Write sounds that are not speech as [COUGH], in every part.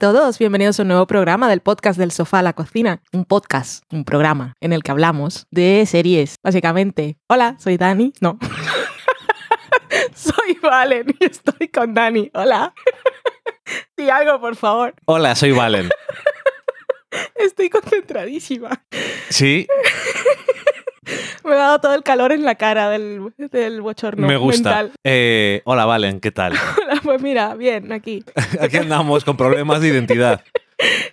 Hola a todos, bienvenidos a un nuevo programa del podcast del sofá a la cocina. Un podcast, un programa en el que hablamos de series, básicamente. Hola, soy Dani. No. [LAUGHS] soy Valen y estoy con Dani. Hola. [LAUGHS] Di algo, por favor. Hola, soy Valen. [LAUGHS] Estoy concentradísima. Sí, Me ha dado todo el calor en la cara del, del bochorno me gusta. mental. Eh, hola, Valen, ¿qué tal? [LAUGHS] Pues mira, bien, aquí. [LAUGHS] Aquí andamos con problemas de identidad. [LAUGHS]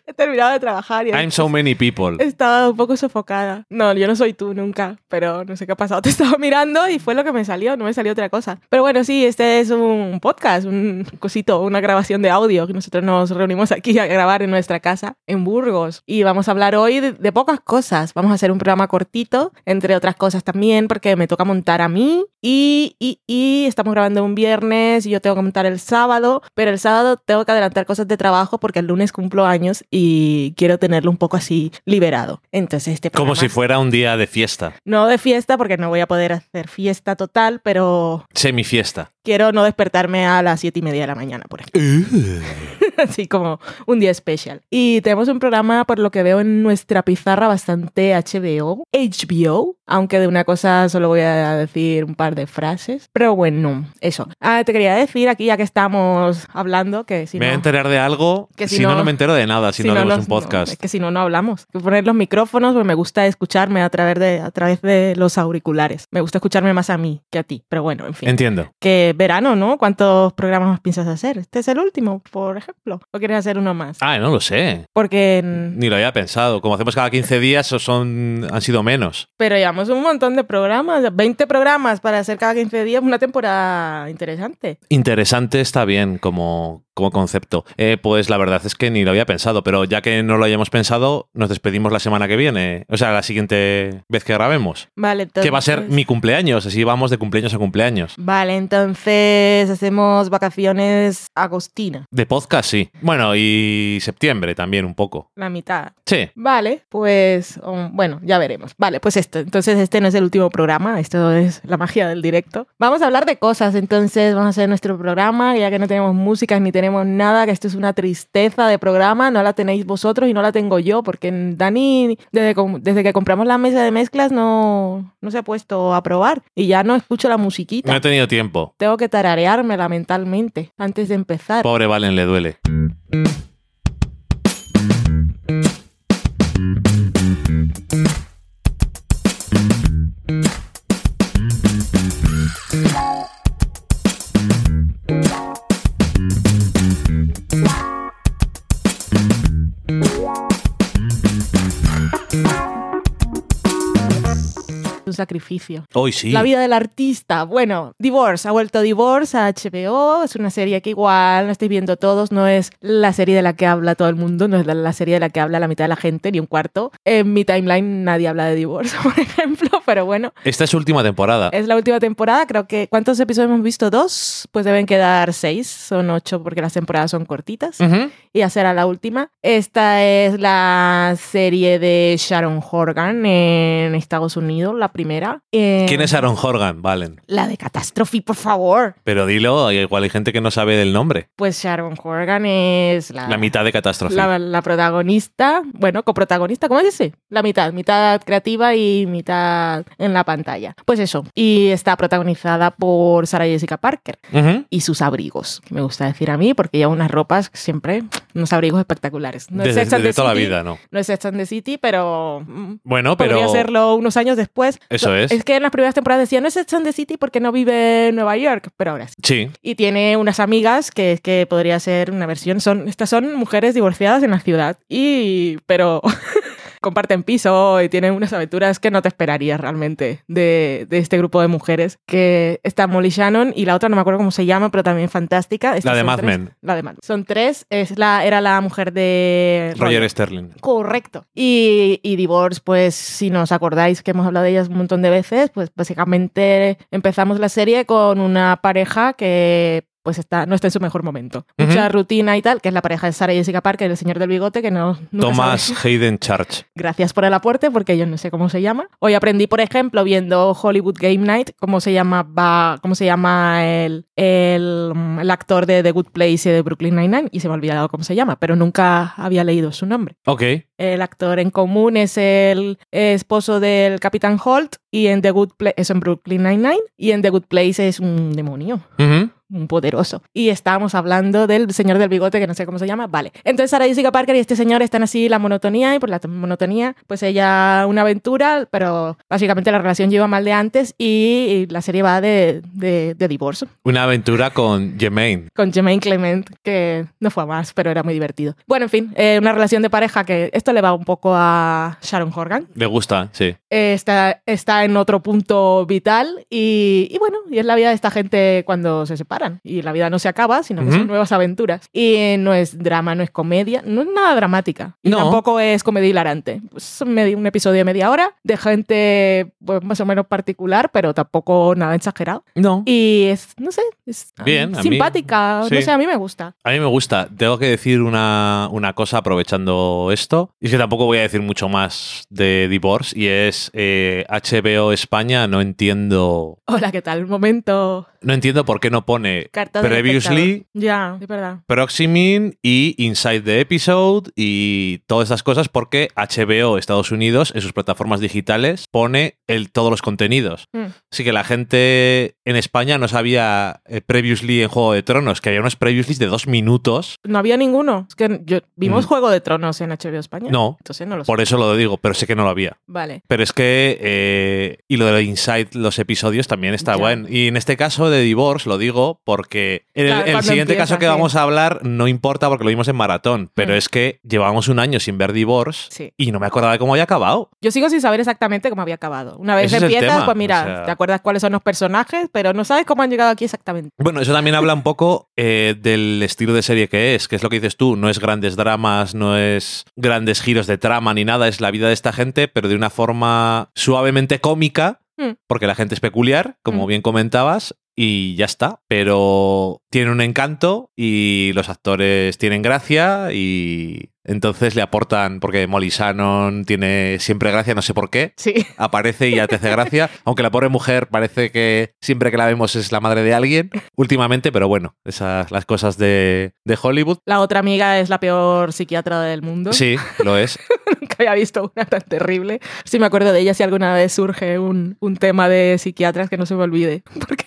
He terminado de trabajar y I'm so many people. Estaba un poco sofocada. No, yo no soy tú nunca, pero no sé qué ha pasado. [LAUGHS] Te estaba mirando y fue lo que me salió, no me salió otra cosa. Pero bueno, sí, este es un podcast, un cosito, una grabación de audio que nosotros nos reunimos aquí a grabar en nuestra casa en Burgos. Y vamos a hablar hoy de, de pocas cosas. Vamos a hacer un programa cortito, entre otras cosas también, porque me toca montar a mí. Y, y, y estamos grabando un viernes y yo tengo que montar el sábado, pero el sábado tengo que adelantar cosas de trabajo porque el lunes cumplo años y quiero tenerlo un poco así liberado. Entonces, este Como programa- si fuera un día de fiesta. no de fiesta, porque no voy a poder hacer fiesta total, pero Semifiesta. quiero no despertarme a las siete y media de la mañana, por ejemplo. [LAUGHS] Así como un día especial. Y tenemos un programa, por lo que veo en nuestra pizarra, bastante HBO. HBO, aunque de una cosa solo voy a decir un par de frases. Pero bueno, eso. Ah, te quería decir aquí, ya que estamos hablando, que si me voy a enterar de algo. Que si si no, no- no me entero de nada si, no los- un podcast. es que si no, no hablamos. Hay que poner los micrófonos, porque me gusta escucharme a través, de, a través de los auriculares. Me gusta escucharme más a mí que a ti. Pero bueno, en fin. Entiendo. que verano, ¿no? ¿Cuántos programas más piensas hacer? ¿Este es el último, por ejemplo? ¿O quieres hacer uno más? Ah, no lo sé. Porque... Ni lo había pensado. Como hacemos cada 15 días, son, han sido menos. Pero llevamos un montón de programas, 20 programas para hacer cada 15 días, una temporada interesante. Interesante está bien como, como concepto. Eh, pues la verdad es que ni lo había pensado, pero ya que no lo hayamos pensado, nos despedimos la semana que viene. O sea, la siguiente vez que grabemos. Vale, entonces... Que va a ser mi cumpleaños, así vamos de cumpleaños a cumpleaños. Vale, entonces hacemos vacaciones agostina, De podcast, sí. Bueno, y septiembre también un poco. la mitad. Sí. Vale, pues um, bueno, ya veremos. Vale, pues esto. Entonces este no es el último programa, esto es la magia del directo. Vamos a hablar de cosas, entonces vamos a hacer nuestro programa, ya que no tenemos músicas ni tenemos nada, que esto es una tristeza de programa, no la tenéis vosotros y no la tengo yo, porque Dani, desde, desde que compramos la mesa de mezclas, no, no se ha puesto a probar y ya no escucho la musiquita. No he tenido tiempo. Tengo que tarareármela mentalmente antes de empezar. Pobre Valen le duele. Sacrificio. Hoy sí. La vida del artista. Bueno, Divorce. Ha vuelto Divorce a HBO. Es una serie que igual no estáis viendo todos. No es la serie de la que habla todo el mundo. No es la, serie de la que habla la mitad de la gente, ni un cuarto. En mi timeline nadie habla de Divorce, [LAUGHS] por ejemplo. Pero bueno, Esta es su última temporada. es la última temporada. Creo que... ¿Cuántos episodios hemos visto? ¿Dos? Pues deben quedar seis. Son ocho porque las temporadas son cortitas. Ujú. Y ya será la última. Esta es la serie de Sharon Horgan en Estados Unidos, la primera. Eh, ¿Quién es Aaron Horgan, Valen? La de Catástrofe, por favor. Pero dilo, igual hay gente que no sabe del nombre. Pues Sharon Horgan es la, La mitad de catástrofe. la, la protagonista, bueno, coprotagonista, ¿cómo es ese? La mitad, mitad creativa y mitad en la pantalla. Pues eso, y está protagonizada por Sarah Jessica Parker y sus abrigos, que me gusta decir a mí porque lleva unas ropas siempre, unos abrigos espectaculares. No es Desde, the toda la City, vida, ¿no? No es Sex and the City, pero mm, Bueno, pero... podría serlo unos años después. Eso es. Es que en las primeras temporadas decían, no es Sex and the City porque no vive en Nueva York, pero ahora sí. Sí. Y tiene unas amigas que, que podría ser una versión. Son, estas son mujeres divorciadas en la ciudad. Y. pero. [LAUGHS] comparten piso y tienen unas aventuras que no te esperarías realmente de, de este grupo de mujeres. Que está Molly Shannon y la otra no me acuerdo cómo se llama, pero también fantástica. Estas La de Mad tres. Men. La de Mad Men. Son tres. Es la, era la mujer de Roger Sterling. Correcto. Y, y Divorce, pues si nos acordáis que hemos hablado de ellas un montón de veces, pues básicamente empezamos la serie con una pareja que pues está, no está en su mejor momento. Mucha rutina y tal, que es la pareja de Sarah y Jessica Parker, el señor del bigote, que no... Thomas. Hayden Church. Gracias por el aporte, porque yo no sé cómo se llama. Hoy aprendí, por ejemplo, viendo Hollywood Game Night, cómo se llama, va- cómo se llama el, el, el actor de The Good Place y de Brooklyn Nine-Nine, y se me ha olvidado cómo se llama, pero nunca había leído su nombre. Ok. El actor en común es el esposo del Capitán Holt y en The Good Place es en Brooklyn Nine-Nine y en The Good Place es un demonio Ujú. Un poderoso. Y estábamos hablando del señor del bigote, que no sé cómo se llama. Vale. Entonces Sarah Jessica Parker y este señor están así la monotonía y por la monotonía, pues ella una aventura, pero básicamente la relación lleva mal de antes y, y la serie va de, de, de divorcio. Una aventura con Jermaine. Con Jermaine Clement, que no fue más, pero era muy divertido. Bueno, en fin, eh, una relación de pareja que esto le va un poco a Sharon Horgan. Le gusta, sí. Eh, está, está en otro punto vital y, y bueno, y es la vida de esta gente cuando se separan. Y la vida no se acaba, sino que Ujú. son nuevas aventuras. Y no es drama, no es comedia, no es nada dramática. Y No. tampoco es comedia hilarante. Es un, medi- un episodio de media hora de gente pues, más o menos particular, pero tampoco nada exagerado. No. Y es, no sé, es Bien, a mí- simpática. sí. No sé, a mí me gusta. A mí me gusta. Tengo que decir una, una cosa aprovechando esto. Y es que tampoco voy a decir mucho más de Divorce. Y es eh, HBO España. No entiendo. Hola, ¿qué tal? Momento. No entiendo por qué no pone Carta Previously. Ya, es verdad. Proximing y Inside the Episode y todas estas cosas porque HBO Estados Unidos en sus plataformas digitales pone el, todos los contenidos. Mm. Así que la gente en España no sabía eh, Previously en Juego de Tronos, que había unos Previously de dos minutos. No había ninguno. Es que yo, vimos Mm. Juego de Tronos en HBO España. No. Entonces no lo sé. Por eso lo digo, pero sé que no lo había. Vale. Pero es que, eh, y lo de Inside los episodios también está Ya. bueno. Y en este caso de Divorce lo digo porque en el, Claro, el siguiente empieza, caso que sí. vamos a hablar no importa porque lo vimos en maratón, pero Mm. es que llevamos un año sin ver Divorce Sí. y no me acordaba de cómo había acabado. Yo sigo sin saber exactamente cómo había acabado. Una vez Ese empiezas, pues mira, o sea- te acuerdas cuáles son los personajes, pero no sabes cómo han llegado aquí exactamente. Bueno, eso también habla un poco eh, del estilo de serie que es, que es lo que dices tú, no es grandes dramas, no es grandes giros de trama ni nada, es la vida de esta gente, pero de una forma suavemente cómica, Mm. porque la gente es peculiar, como Mm. bien comentabas, y ya está. Pero tiene un encanto y los actores tienen gracia y entonces le aportan, porque Molly Shannon tiene siempre gracia, no sé por qué. Sí. [LAUGHS] Aparece y ya te hace gracia, aunque la pobre mujer parece que siempre que la vemos es la madre de alguien últimamente, pero bueno, esas las cosas de, de Hollywood. La otra amiga es la peor psiquiatra del mundo. Sí, lo es. [LAUGHS] Nunca había visto una tan terrible. Sí me acuerdo de ella si alguna vez surge un, un tema de psiquiatras que no se me olvide. [LAUGHS] Porque,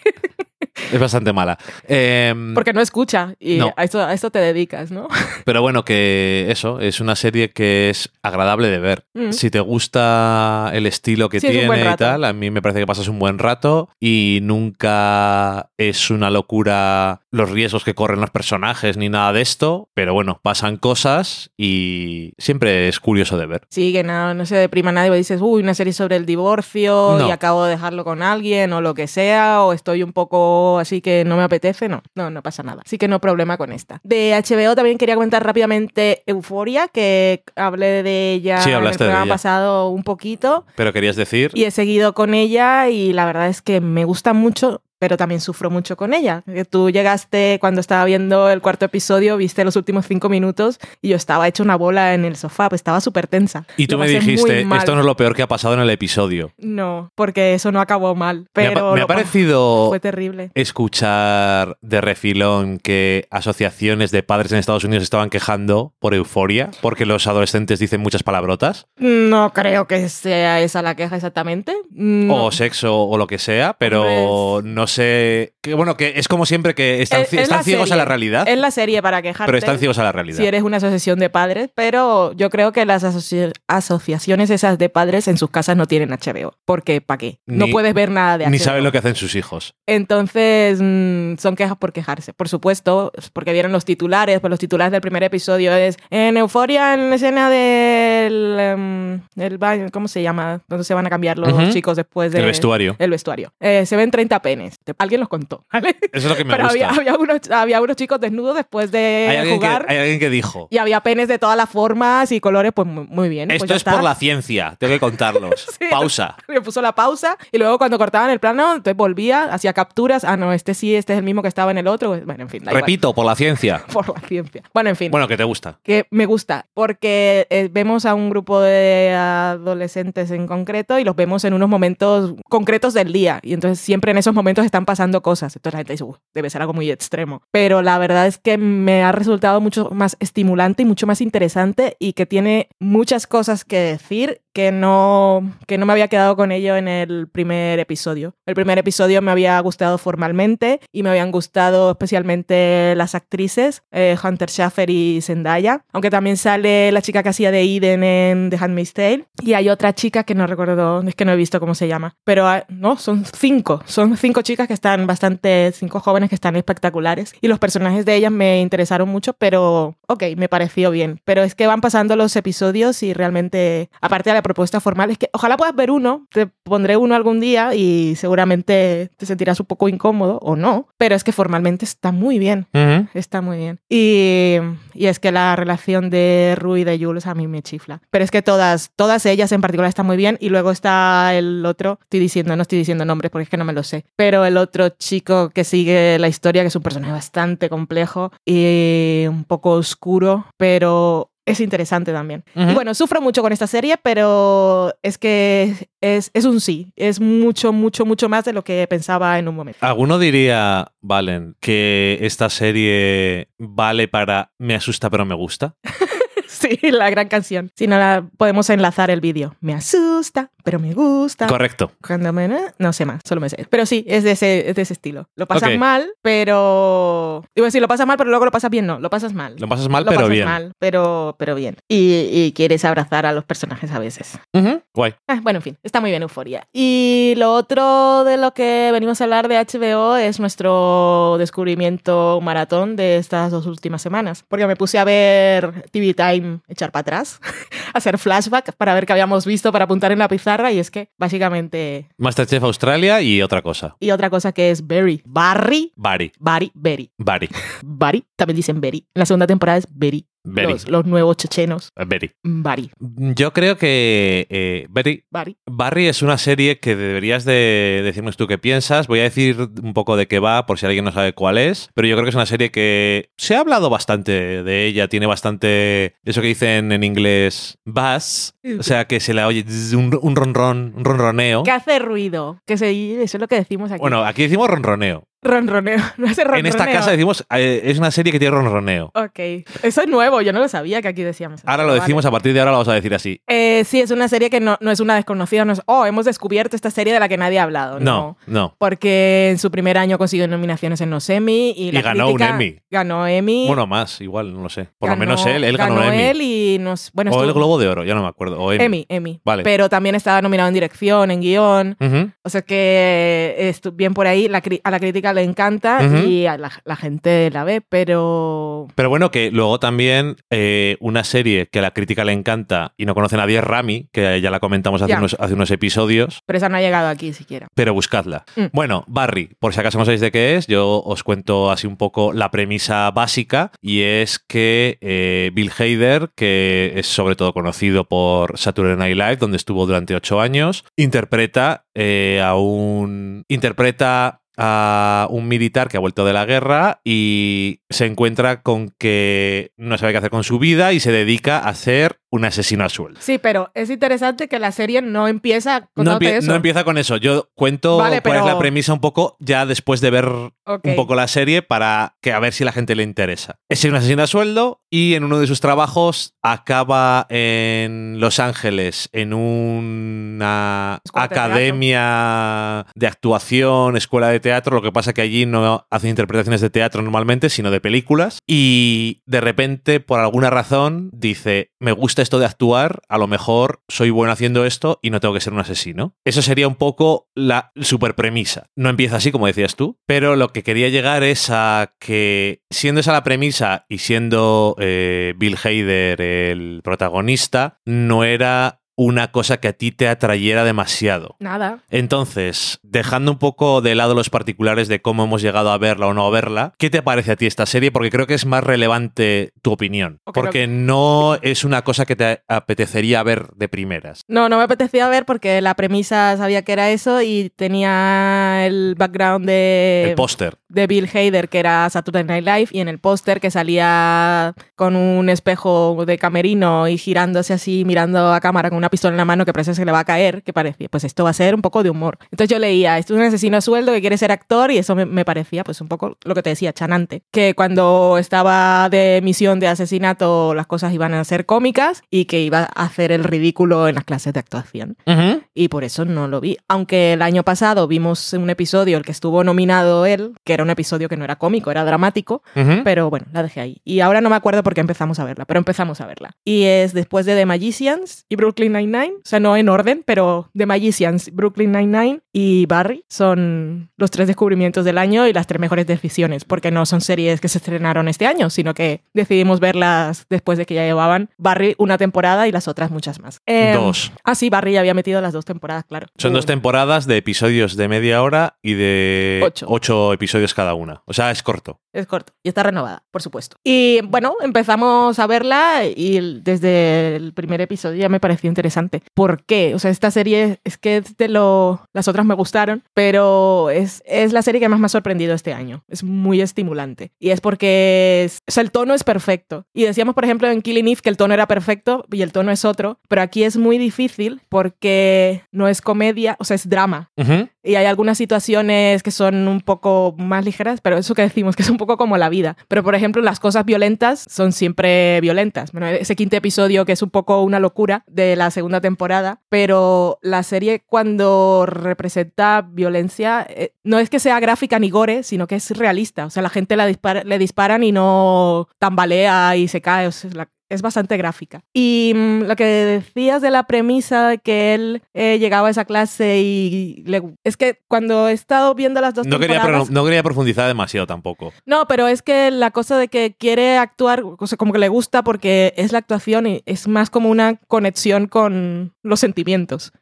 Es bastante mala. Em, porque no escucha y No. a, esto, a esto te dedicas, ¿no? [LAUGHS] Pero bueno, que eso, es una serie que es agradable de ver. Mm. Si te gusta el estilo que Sí, es tiene y tal, a mí me parece que pasas un buen rato y nunca es una locura los riesgos que corren los personajes ni nada de esto, pero bueno, pasan cosas y siempre es curioso de ver. Sí, que no, no se deprima nadie, dices, uy, una serie sobre el divorcio No. y acabo de dejarlo con alguien o lo que sea, o estoy un poco así que no me apetece, no, no, no pasa nada. Así que no problema con esta. De HBO también quería comentar rápidamente Euforia, que hablé de ella Sí, en el programa ella. pasado un poquito Pero querías decir... y he seguido con ella y la verdad es que me gusta mucho. Pero también sufro mucho con ella. Que Tú llegaste cuando estaba viendo el cuarto episodio, viste los últimos cinco minutos y yo estaba hecha una bola en el sofá, pues estaba súper tensa. Y tú Lo me dijiste, esto no es lo peor que ha pasado en el episodio. No, porque eso no acabó mal. Me ha, Pero me ha parecido [LAUGHS] Fue terrible. escuchar de refilón que asociaciones de padres en Estados Unidos estaban quejando por euforia, porque los adolescentes dicen muchas palabrotas, No creo que sea esa la queja exactamente. No. o sexo o lo que sea, pero no sé. Que, bueno, que es como siempre que están, Es- ciegos a la realidad, Es la serie para quejarte. pero están ciegos a la realidad. si eres una asociación de padres, pero yo creo que las asoci- asociaciones esas de padres en sus casas no tienen HBO. Porque, ¿para qué? No Ni- puedes ver nada de HBO. Ni saben lo que hacen sus hijos. Entonces, mm, son quejas por quejarse. Por supuesto, es porque vieron los titulares, pues los titulares del primer episodio es en Euforia, en la escena del, em, del baño, ¿cómo se llama? Donde se van a cambiar los chicos después del El vestuario. el vestuario. Eh, se ven 30 penes. Alguien los contó, [LAUGHS] ¿vale? Eso es lo que me Pero gusta. había, había, unos, había unos chicos desnudos después de hay, que, jugar. hay alguien que dijo, Y había penes de todas las formas y colores, pues muy, muy bien. pues esto es está. por la ciencia, tengo que contarlos. [LAUGHS] Sí. Pausa. [LAUGHS] Le puso la pausa y luego cuando cortaban el plano, entonces volvía, hacía capturas. Ah, no, este sí, este es el mismo que estaba en el otro. Bueno, en fin, da igual. Repito, por la ciencia. Por la ciencia. Bueno, en fin. Bueno, que te gusta. que me gusta porque eh, vemos a un grupo de adolescentes en concreto y los vemos en unos momentos concretos del día y entonces siempre en esos momentos están pasando cosas. Entonces la gente dice, "Uf, debe ser algo muy extremo. Pero la verdad es que me ha resultado mucho más estimulante y mucho más interesante y que tiene muchas cosas que decir que no, que no me había quedado con ello en el primer episodio. El primer episodio me había gustado formalmente y me habían gustado especialmente las actrices, eh, Hunter Schaffer y Zendaya, aunque también sale la chica que hacía de Eden en The Handmaid's Tale y hay otra chica que no recuerdo, es que no he visto cómo se llama, pero ah, no, son cinco, son cinco chicas que están bastante, cinco jóvenes que están espectaculares y los personajes de ellas me interesaron mucho, pero ok, me pareció bien, pero es que van pasando los episodios y realmente, aparte de la propuesta formal, es que ojalá puedas ver uno, te pondré uno algún día y seguramente te sentirás un poco incómodo o no, pero es que formalmente está muy bien. Ujú. Está muy bien. Y, y es que la relación de Rue y de Jules a mí me chifla. Pero es que todas, todas ellas en particular están muy bien. Y luego está el otro, estoy diciendo, no estoy diciendo nombres porque es que no me lo sé. Pero el otro chico que sigue la historia, que es un personaje bastante complejo y un poco oscuro, pero es interesante también. Y bueno, sufro mucho con esta serie, pero es que es, es un sí. Es mucho, mucho, mucho más de lo que pensaba en un momento. ¿Alguno diría, Valen, que esta serie vale para me asusta pero me gusta? [LAUGHS] [LAUGHS] Sí, la gran canción. Si no la podemos enlazar el vídeo. Me asusta, pero me gusta. Correcto. Cuando me... No sé más, solo me sé. Pero sí, es de ese, es de ese estilo. Lo pasas Ok. mal, pero... A decir, lo pasas mal, pero luego lo pasas bien. No, lo pasas mal. Lo pasas mal, Lo pero pasas bien. mal, pero, pero bien. Y, y quieres abrazar a los personajes a veces. Ujú. Guay. Ah, bueno, en fin, está muy bien Euforia. Y lo otro de lo que venimos a hablar de HBO es nuestro descubrimiento maratón de estas dos últimas semanas. Porque me puse a ver TV Time echar para atrás, [LAUGHS] hacer flashback para ver qué habíamos visto para apuntar en la pizarra. Y es que básicamente. Masterchef Australia y otra cosa. Y otra cosa que es Berry. Barry. Barry, Berry. Bari. Barry, también dicen Berry. En la segunda temporada es Berry. Berry. Los, los nuevos chechenos. Bari. Barry. Yo creo que eh, Bari- Barry. Barry es una serie que deberías de decirnos tú qué piensas. Voy a decir un poco de qué va por si alguien no sabe cuál es. Pero yo creo que es una serie que se ha hablado bastante de ella. Tiene bastante eso que dicen en inglés bass. O sea que se le oye un, un ronron, un ronroneo. Que hace ruido. Que se, eso es lo que decimos aquí. Bueno, aquí decimos ronroneo. Ronroneo. [LAUGHS] No hace ronroneo. En esta casa decimos eh, es una serie que tiene ronroneo. Ok. Eso es nuevo, yo no lo sabía que aquí decíamos. Ahora lo decimos, a partir de ahora lo vamos a decir así. Eh, sí, es una serie que no, no es una desconocida, no es, oh, hemos descubierto esta serie de la que nadie ha hablado. No, no. Porque en su primer año consiguió nominaciones en los Emmy y, la ganó un Emmy. Ganó Emmy. Bueno, más, igual, no lo sé. Por ganó- lo menos él, él ganó, Emmy. él y nos, bueno, o el Globo de Oro, ya no me acuerdo. O Emmy. Emmy, Emmy. Vale. Pero también estaba nominado en dirección, en guion. O sea que estu- bien por ahí, la a la crítica le encanta y a la, la gente la ve, pero Pero bueno, que luego también eh, una serie que a la crítica le encanta y no conoce nadie es Rami, que ya la comentamos hace, Ya. unos, hace unos episodios, pero esa no ha llegado aquí siquiera. pero buscadla. Mm. Bueno, Barry, por si acaso no sabéis de qué es, yo os cuento así un poco la premisa básica y es que eh, Bill Hader, que es sobre todo conocido por Saturday Night Live, donde estuvo durante ocho años, interpreta eh, a un... interpreta a un militar que ha vuelto de la guerra y se encuentra con que no sabe qué hacer con su vida y se dedica a ser un asesino a sueldo. Sí, pero es interesante que la serie no empieza No, contándote empie- eso. no empieza con eso. Yo cuento Vale, cuál es la premisa un poco ya después de ver un poco la serie para que a ver si la gente le interesa. Es un asesino a sueldo y en uno de sus trabajos acaba en Los Ángeles en una Escuela de academia de actuación, escuela de teatro. Lo que pasa que allí no hacen interpretaciones de teatro normalmente, sino de películas. Y de repente, por alguna razón, dice, me gusta esto de actuar, a lo mejor soy bueno haciendo esto y no tengo que ser un asesino. Eso sería un poco la super premisa. No empieza así, como decías tú, pero lo que quería llegar es a que, siendo esa la premisa y siendo eh, Bill Hader el protagonista, no era una cosa que a ti te atrayera demasiado. Nada. Entonces, dejando un poco de lado los particulares de cómo hemos llegado a verla o no a verla, ¿qué te parece a ti esta serie? Porque creo que es más relevante tu opinión. Porque no es una cosa que te apetecería ver de primeras. No, no me apetecía ver porque la premisa sabía que era eso y tenía el background de, El póster. de Bill Hader, que era Saturday Night Live, y en el póster que salía con un espejo de camerino y girándose así, mirando a cámara con una pistola en la mano que parece que se le va a caer, que parecía, pues esto va a ser un poco de humor. Entonces yo leía, esto es un asesino a sueldo que quiere ser actor y eso me, me parecía pues un poco lo que te decía, chanante, que cuando estaba de misión de asesinato las cosas iban a ser cómicas y que iba a hacer el ridículo en las clases de actuación Ujú. y por eso no lo vi. Aunque el año pasado vimos un episodio, el que estuvo nominado él, que era un episodio que no era cómico, era dramático, Ujú. pero bueno, la dejé ahí. Y ahora no me acuerdo por qué empezamos a verla, pero empezamos a verla. Y es después de The Magicians y Brooklyn Nine-Nine, o sea, no en orden, pero The Magicians, Brooklyn Nine-Nine y Barry son los tres descubrimientos del año y las tres mejores decisiones, porque no son series que se estrenaron este año, sino que decidimos verlas después de que ya llevaban Barry una temporada y las otras muchas más. Em, Dos. Ah, sí, Barry ya había metido las dos temporadas, claro. Son dos temporadas de episodios de media hora y de Ocho. ocho episodios cada una. O sea, es corto. Es corto y está renovada, por supuesto. Y bueno, empezamos a verla y desde el primer episodio ya me pareció interesante. ¿Por qué? O sea, esta serie es que de lo... Las otras me gustaron, pero es, es la serie que más me ha sorprendido este año. Es muy estimulante. Y es porque es- o sea, el tono es perfecto. Y decíamos, por ejemplo, en Killing Eve que el tono era perfecto y el tono es otro, pero aquí es muy difícil porque no es comedia, o sea, es drama. Ujú. Y hay algunas situaciones que son un poco más ligeras, pero eso que decimos, que es un poco como la vida. Pero, por ejemplo, las cosas violentas son siempre violentas. Bueno, ese quinto episodio que es un poco una locura de la segunda temporada, pero la serie cuando representa violencia, eh, no es que sea gráfica ni gore, sino que es realista. O sea, la gente la dispara- le disparan y no tambalea y se cae. O sea, la- es bastante gráfica. Y mm, lo que decías de la premisa de que él eh, llegaba a esa clase y le- es que cuando he estado viendo las dos No quería, temporadas... no quería profundizar demasiado tampoco. No, pero es que la cosa de que quiere actuar, o sea, como que le gusta porque es la actuación y es más como una conexión con los sentimientos.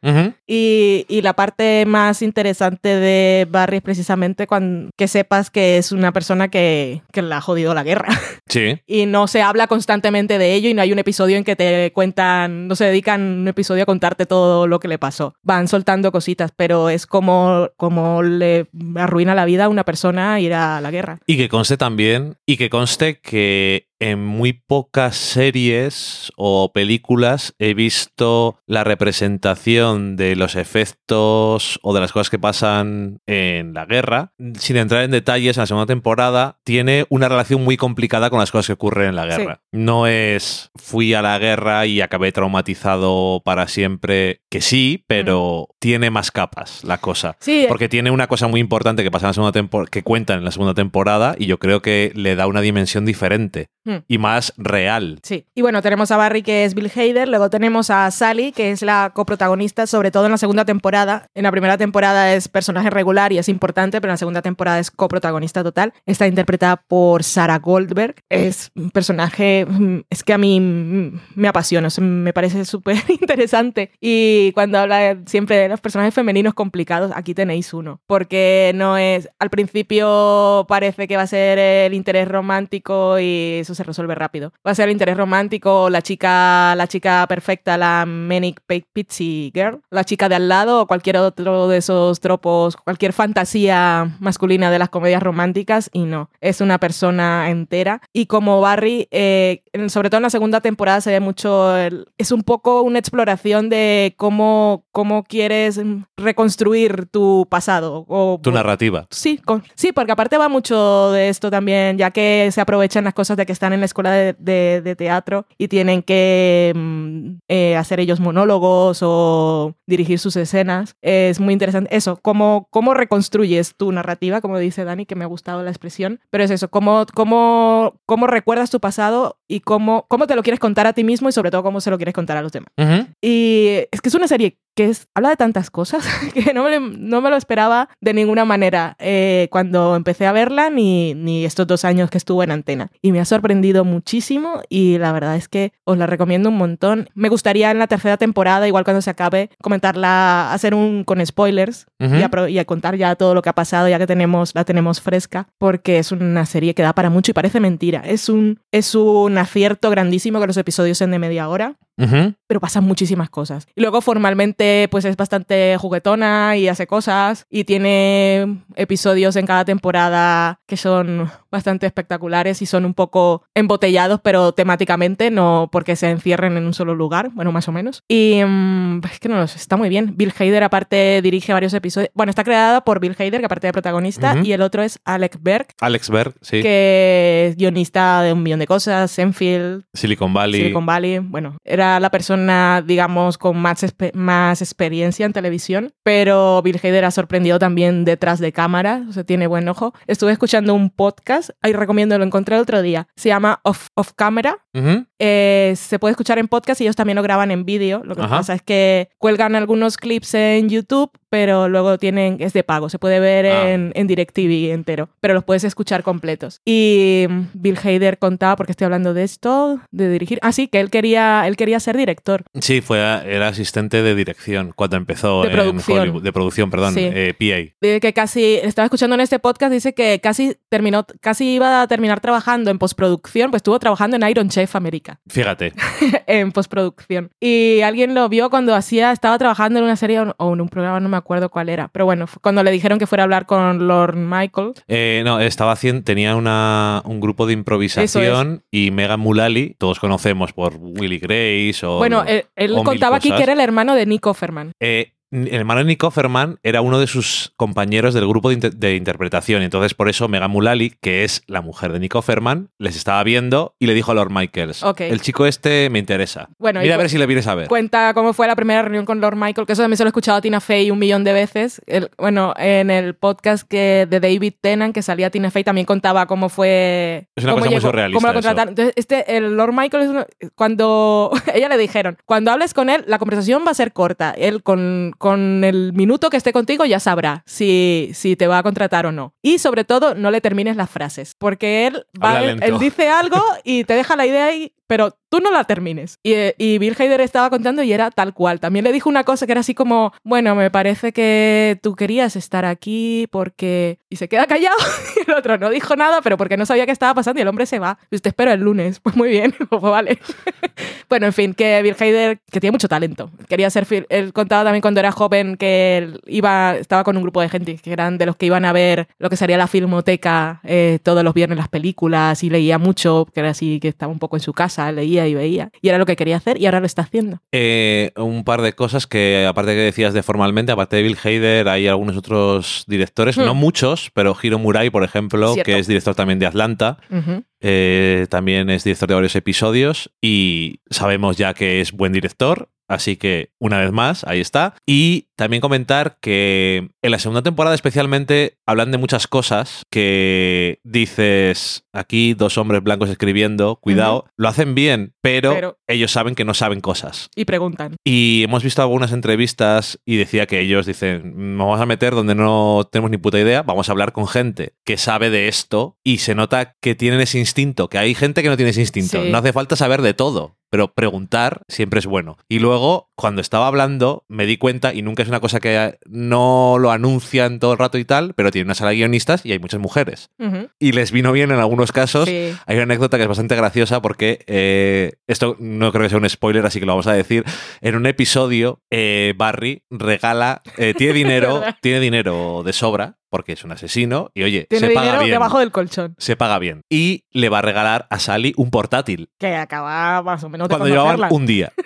Y, y la parte más interesante de Barry es precisamente cuando, que sepas que es una persona que, que le ha jodido la guerra. Sí. [LAUGHS] y no se habla constantemente de y no hay un episodio en que te cuentan, no se dedican un episodio a contarte todo lo que le pasó. Van soltando cositas, pero es como, como le arruina la vida a una persona ir a la guerra. Y que conste también, y que conste que en muy pocas series o películas he visto la representación de los efectos o de las cosas que pasan en la guerra. Sin entrar en detalles, en la segunda temporada tiene una relación muy complicada con las cosas que ocurren en la guerra. No es fui a la guerra y acabé traumatizado para siempre, que sí, pero tiene más capas la cosa. Sí, Porque tiene una cosa muy importante que pasa en la segunda temporada, que cuentan en la segunda temporada, y yo creo que le da una dimensión diferente Hmm. y más real. Sí. Y bueno, tenemos a Barry, que es Bill Hader, luego tenemos a Sally, que es la coprotagonista, sobre todo en la segunda temporada. En la primera temporada es personaje regular y es importante, pero en la segunda temporada es coprotagonista total. Está interpretada por Sarah Goldberg. Es un personaje, mm, es que a mí mm, me apasiona, o sea, me parece súper [LAUGHS] interesante. Y cuando habla siempre de los personajes femeninos complicados, aquí tenéis uno. Porque no es, al principio parece que va a ser el interés romántico y eso se resuelve rápido. Va a ser el interés romántico, la chica, la chica perfecta, la Manic Pi- Pixie Girl, la chica de al lado o cualquier otro de esos tropos, cualquier fantasía masculina de las comedias románticas y no, es una persona entera. Y como Barry, eh, sobre todo en la segunda temporada se ve mucho, el- es un poco una exploración de cómo, cómo quieres reconstruir tu pasado. O, Tu narrativa. Sí, con- sí, porque aparte va mucho de esto también, ya que se aprovechan las cosas de que están en la escuela de, de- de teatro y tienen que mm, eh, hacer ellos monólogos o dirigir sus escenas. Es muy interesante eso, cómo, cómo reconstruyes tu narrativa, como dice Dani, que me ha gustado la expresión, pero es eso, cómo, cómo, cómo recuerdas tu pasado y cómo, cómo te lo quieres contar a ti mismo y sobre todo cómo se lo quieres contar a los demás. Ujú. Y es que es una serie que es, habla de tantas cosas [LAUGHS] que no me, no me lo esperaba de ninguna manera eh, cuando empecé a verla ni, ni estos dos años que estuvo en antena. Y me ha sorprendido aprendido muchísimo y la verdad es que os la recomiendo un montón. Me gustaría en la tercera temporada, igual cuando se acabe, comentarla, hacer un con spoilers y, apro- y a contar ya todo lo que ha pasado, ya que tenemos, la tenemos fresca, porque es una serie que da para mucho y parece mentira. Es un, es un acierto grandísimo que los episodios sean de media hora Pero pasan muchísimas cosas. Y luego formalmente pues es bastante juguetona y hace cosas y tiene episodios en cada temporada que son bastante espectaculares y son un poco embotellados, pero temáticamente, no porque se encierren en un solo lugar, bueno, más o menos. Y mm, es que no lo sé, está muy bien. Bill Hader aparte dirige varios episodios. Bueno, está creada por Bill Hader, que aparte de protagonista, y el otro es Alec Berg, Alex Berg, sí. que es guionista de un millón de cosas, Enfield, Silicon Valley. Silicon Valley. Bueno, era la persona, digamos, con más, más experiencia en televisión, pero Bill Hader ha sorprendido también detrás de cámara, o sea, tiene buen ojo. Estuve escuchando un podcast, ahí recomiendo, lo encontré el otro día, se llama Off, Off Camera. Ujú. Eh, se puede escuchar en podcast y ellos también lo graban en vídeo. Lo que Ajá. pasa es que cuelgan algunos clips en YouTube, pero luego tienen, es de pago, se puede ver Ah. en, en DirecTV entero, pero los puedes escuchar completos. Y mm, Bill Hader contaba, porque estoy hablando de esto, de dirigir. Ah, sí, que él quería, él quería ser director. Sí, fue, era asistente de dirección cuando empezó De en producción. Hollywood. De producción, perdón. Sí. eh, PA. Dice que casi, estaba escuchando en este podcast, dice que casi terminó, casi iba a terminar trabajando en postproducción, pues estuvo trabajando en Iron Chef América. [LAUGHS] Fíjate. en postproducción. Y alguien lo vio cuando hacía, estaba trabajando en una serie o en un programa, no me acuerdo cuál era. Pero bueno, cuando le dijeron que fuera a hablar con Lord Michael. Eh, no, estaba haciendo, tenía una, un grupo de improvisación y Megan Mullally, todos conocemos por Willy O. bueno, él, contaba aquí cosas. que era el hermano de Nick Offerman. Eh, el hermano de Nick Offerman era uno de sus compañeros del grupo de, inter- de interpretación. Entonces, por eso Megan que es la mujer de Nick Offerman, les estaba viendo y le dijo a Lord Michaels. El chico este me interesa. Bueno, y Mira a ver si le vienes a ver. Cuenta cómo fue la primera reunión con Lord Michael, que eso también se lo he escuchado a Tina Fey un millón de veces. El- bueno, en el podcast que, de David Tennant, que salía Tina Fey, también contaba cómo fue. Es una cómo cosa muy surrealista Cómo contrataron. Entonces, este, el Lord Michael es uno- cuando [LAUGHS] ella le dijeron, cuando hables con él, la conversación va a ser corta. Él con, con el minuto que esté contigo ya sabrá si, si te va a contratar o no. Y sobre todo, no le termines las frases, porque él, va, él, dice algo y te deja la idea ahí, pero tú no la termines. Y, eh, y Bill Hader estaba contando y era tal cual. También le dijo una cosa que era así como, bueno, me parece que tú querías estar aquí porque... Y se queda callado [LAUGHS] y el otro no dijo nada, pero porque no sabía qué estaba pasando y el hombre se va. Pues te espero el lunes. [LAUGHS] Pues muy bien, [LAUGHS] pues vale. bueno, en fin, que Bill Hader, que tiene mucho talento. Quería ser... Él contaba también cuando era joven que él iba, estaba con un grupo de gente que eran de los que iban a ver lo que sería la filmoteca eh, todos los viernes las películas y leía mucho, que era así que estaba un poco en su casa, leía y veía. Y era lo que quería hacer y ahora lo está haciendo. Eh, un par de cosas que, aparte que decías de formalmente, aparte de Bill Hader, hay algunos otros directores, Hmm. no muchos, pero Hiro Murai, por ejemplo, Cierto. que es director también de Atlanta, eh, también es director de varios episodios y sabemos ya que es buen director. Así que, una vez más, ahí está. Y también comentar que en la segunda temporada especialmente hablan de muchas cosas que dices, aquí dos hombres blancos escribiendo, cuidado, lo hacen bien, pero, Pero- ellos saben que no saben cosas. Y preguntan. Y hemos visto algunas entrevistas y decía que ellos dicen, nos vamos a meter donde no tenemos ni puta idea, vamos a hablar con gente que sabe de esto y se nota que tienen ese instinto, que hay gente que no tiene ese instinto. Sí. No hace falta saber de todo. Pero preguntar siempre es bueno. Y luego, cuando estaba hablando, me di cuenta, y nunca es una cosa que no lo anuncian todo el rato y tal, pero tiene una sala de guionistas y hay muchas mujeres. Y les vino bien en algunos casos. Sí. Hay una anécdota que es bastante graciosa porque eh, esto no creo que sea un spoiler, así que lo vamos a decir. En un episodio, eh, Barry regala, eh, tiene [LAUGHS] dinero, tiene dinero de sobra porque es un asesino y oye, Tiene se paga dinero bien. debajo del colchón. Se paga bien. Y le va a regalar a Sally un portátil Que acaba más o menos de cuando llevaban un día. [LAUGHS]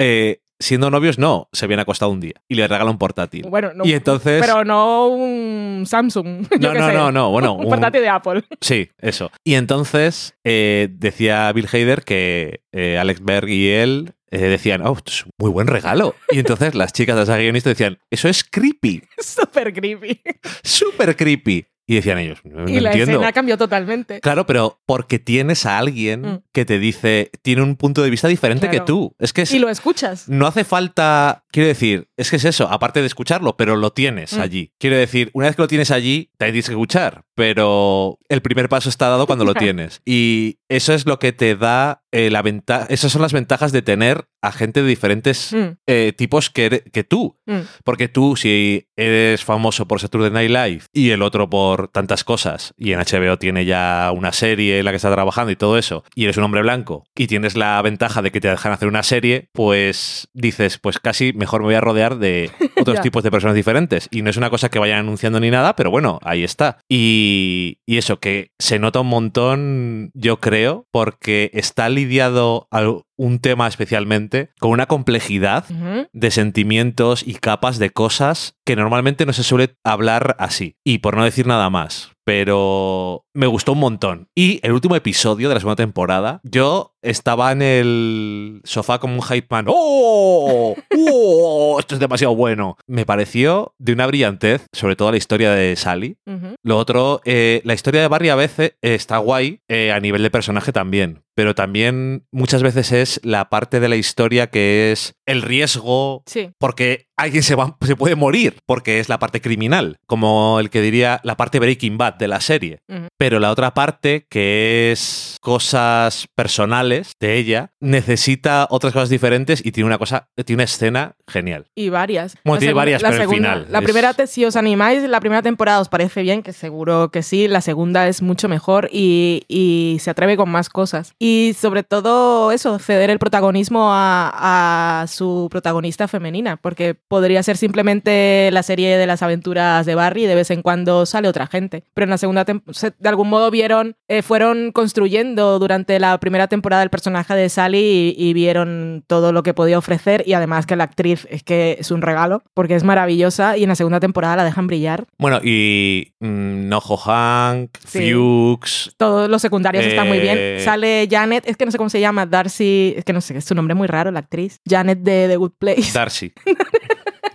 Eh, siendo novios, no, se habían acostado un día y le regala un portátil. Bueno, no, y entonces. pero no un Samsung. [LAUGHS] yo No, no, sé. no, no, bueno, un un- portátil de Apple. [LAUGHS] Sí, eso. Y entonces eh, decía Bill Hader que eh, Alex Berg y él eh, decían, oh, esto es un muy buen regalo. Y entonces las chicas de esa guionista decían, eso es creepy, [LAUGHS] Súper creepy. súper creepy. Y decían ellos, no, no y la entiendo. escena cambió totalmente. Claro, pero porque tienes a alguien Mm. que te dice, tiene un punto de vista diferente que tú. Es que es- Y lo escuchas. no hace falta quiero decir, es que es eso, aparte de escucharlo, pero lo tienes Mm. allí. Quiero decir, una vez que lo tienes allí, también tienes que escuchar, pero el primer paso está dado cuando lo [LAUGHS] tienes. Y eso es lo que te da eh, la ventaja, esas son las ventajas de tener a gente de diferentes Mm, eh, tipos que, que tú. mm. Porque tú, si eres famoso por Saturday Night Live y el otro por tantas cosas, y en HBO tiene ya una serie en la que está trabajando y todo eso, y eres un hombre blanco y tienes la ventaja de que te dejan hacer una serie, pues dices, pues casi mejor me voy a rodear de [LAUGHS] otros tipos de personas diferentes. Y no es una cosa que vayan anunciando ni nada, pero bueno, ahí está. Y, y eso, que se nota un montón, yo creo, porque está lidiado a un tema especialmente con una complejidad de sentimientos y capas de cosas que normalmente no se suele hablar así. Y por no decir nada más, pero me gustó un montón. Y el último episodio de la segunda temporada, yo estaba en el sofá como un hype man. ¡Oh! ¡Oh! Esto es demasiado bueno. Me pareció de una brillantez, sobre todo la historia de Sally. Lo otro, eh, la historia de Barry a veces está guay eh, a nivel de personaje también, pero también muchas veces es la parte de la historia que es el riesgo Sí. porque alguien se, va, se puede morir, porque es la parte criminal, como el que diría la parte Breaking Bad de la serie. Pero la otra parte, que es cosas personales de ella, necesita otras cosas diferentes y tiene una cosa, tiene una escena genial. Y varias. Bueno, La tiene varias, la pero el final La es- primera, te- si os animáis, la primera temporada os parece bien, que seguro que sí. La segunda es mucho mejor y, y se atreve con más cosas. Y sobre todo eso, ceder el protagonismo a, a su protagonista femenina, porque podría ser simplemente la serie de las aventuras de Barry y de vez en cuando sale otra gente. Pero en la segunda temporada, de algún modo vieron, eh, fueron construyendo durante la primera temporada el personaje de Sally y, y vieron todo lo que podía ofrecer y además que la actriz es que es un regalo porque es maravillosa y en la segunda temporada la dejan brillar. Bueno, y mm, Noho Hank, Sí. Fuchs, Todos los secundarios están muy bien. Eh. Sale Janet, es que no sé cómo se llama, Darcy, es que no sé, es su nombre muy raro, la actriz. Janet de The Good Place. Darcy. [LAUGHS]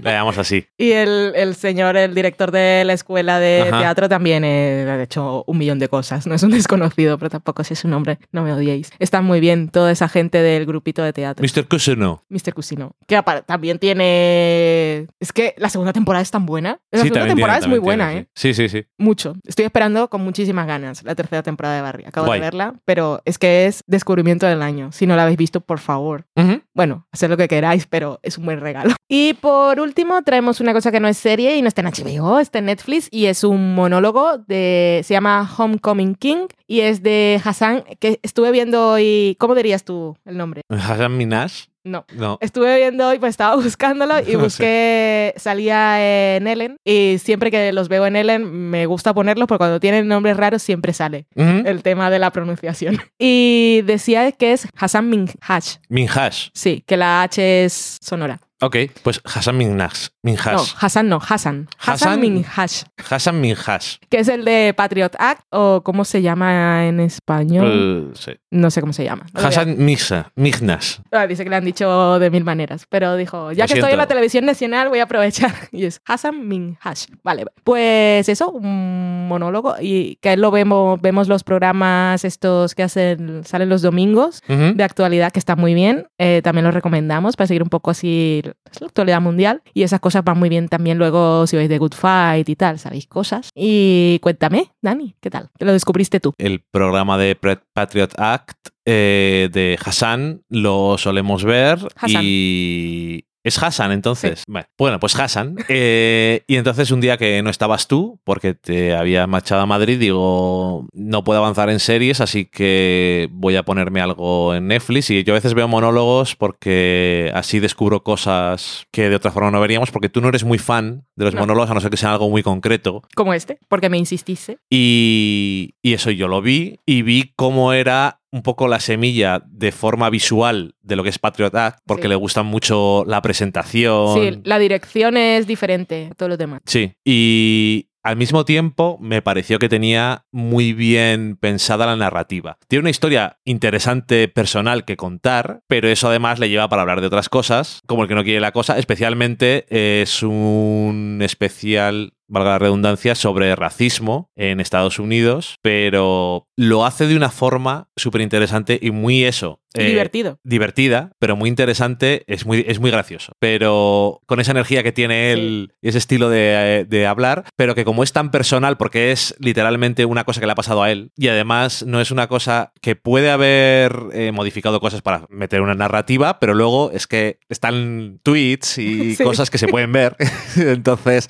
La llamamos así. Y el, el señor, el director de la escuela de Ajá. teatro también eh, ha hecho un millón de cosas. No es un [LAUGHS] desconocido, pero tampoco sé su nombre, no me odiéis. Está muy bien toda esa gente del grupito de teatro. Mr. Cousineau. Mr. Cusino. Que también tiene... Es que la segunda temporada es tan buena. La Sí, segunda temporada tiene, es muy buena, tiene, ¿eh? Sí, sí, sí. Mucho. Estoy esperando con muchísimas ganas la tercera temporada de Barry. Acabo Guay. de verla, pero es que es descubrimiento del año. Si no la habéis visto, por favor. Bueno, haced lo que queráis, pero es un buen regalo. Y por último, traemos una cosa que no es serie y no está en HBO, está en Netflix y es un monólogo de. Se llama Homecoming King y es de Hassan, que estuve viendo hoy. ¿Cómo dirías tú el nombre? Hassan Minaj. No. No. Estuve viendo hoy, pues estaba buscándolo y [LAUGHS] busqué, salía en Ellen y siempre que los veo en Ellen me gusta ponerlos porque cuando tienen nombres raros siempre sale Ujú. el tema de la pronunciación. Y decía que es Hassan Minhaj. Minhaj. Sí, que la H es sonora. Ok, pues Hassan Minhaj. Minhaj. No, Hassan no, Hassan. Hassan Hassan- Minhaj, Hassan Minhaj. que es el de Patriot Act o ¿cómo se llama en español? Eh, sí. No sé cómo se llama. No Hassan Misa. Mignas. Ah, dice que le han dicho de mil maneras, pero dijo, ya Lo que estoy en la televisión nacional, voy a aprovechar. [LAUGHS] Y es Hassan Minhaj. Vale, pues eso, un monólogo. Y que lo vemos, vemos los programas estos que hacen, salen los domingos de actualidad, que está muy bien. Eh, también los recomendamos para seguir un poco así la actualidad mundial. Y esas cosas van muy bien también luego si veis The Good Fight y tal, sabéis cosas. Y cuéntame, Dani, ¿qué tal? ¿Te lo descubriste tú? El programa de Patriot Act eh, de Hassan lo solemos ver Hassan. y... Es Hassan, entonces. Bueno, pues Hassan. [LAUGHS] Eh, y entonces un día que no estabas tú, porque te había marchado a Madrid, digo, no puedo avanzar en series, así que voy a ponerme algo en Netflix. Y yo a veces veo monólogos porque así descubro cosas que de otra forma no veríamos, porque tú no eres muy fan de los No. monólogos, a no ser que sean algo muy concreto. Como este, porque me insististe. Y, y eso yo lo vi y vi cómo era un poco la semilla de forma visual de lo que es Patriot Act, porque Sí. le gusta mucho la presentación. Sí, la dirección es diferente a todos los demás. Sí, y al mismo tiempo me pareció que tenía muy bien pensada la narrativa. Tiene una historia interesante personal que contar, pero eso además le lleva para hablar de otras cosas, como el que no quiere la cosa. Especialmente es un especial valga la redundancia, sobre racismo en Estados Unidos, pero lo hace de una forma súper interesante y muy eso. Y divertido. Divertida, pero muy interesante, es muy, es muy gracioso. Pero con esa energía que tiene él, y ese estilo de, de hablar, pero que como es tan personal, porque es literalmente una cosa que le ha pasado a él, y además no es una cosa que puede haber eh, modificado cosas para meter una narrativa, pero luego es que están tweets y [LAUGHS] Sí. cosas que se pueden ver. [LAUGHS] Entonces,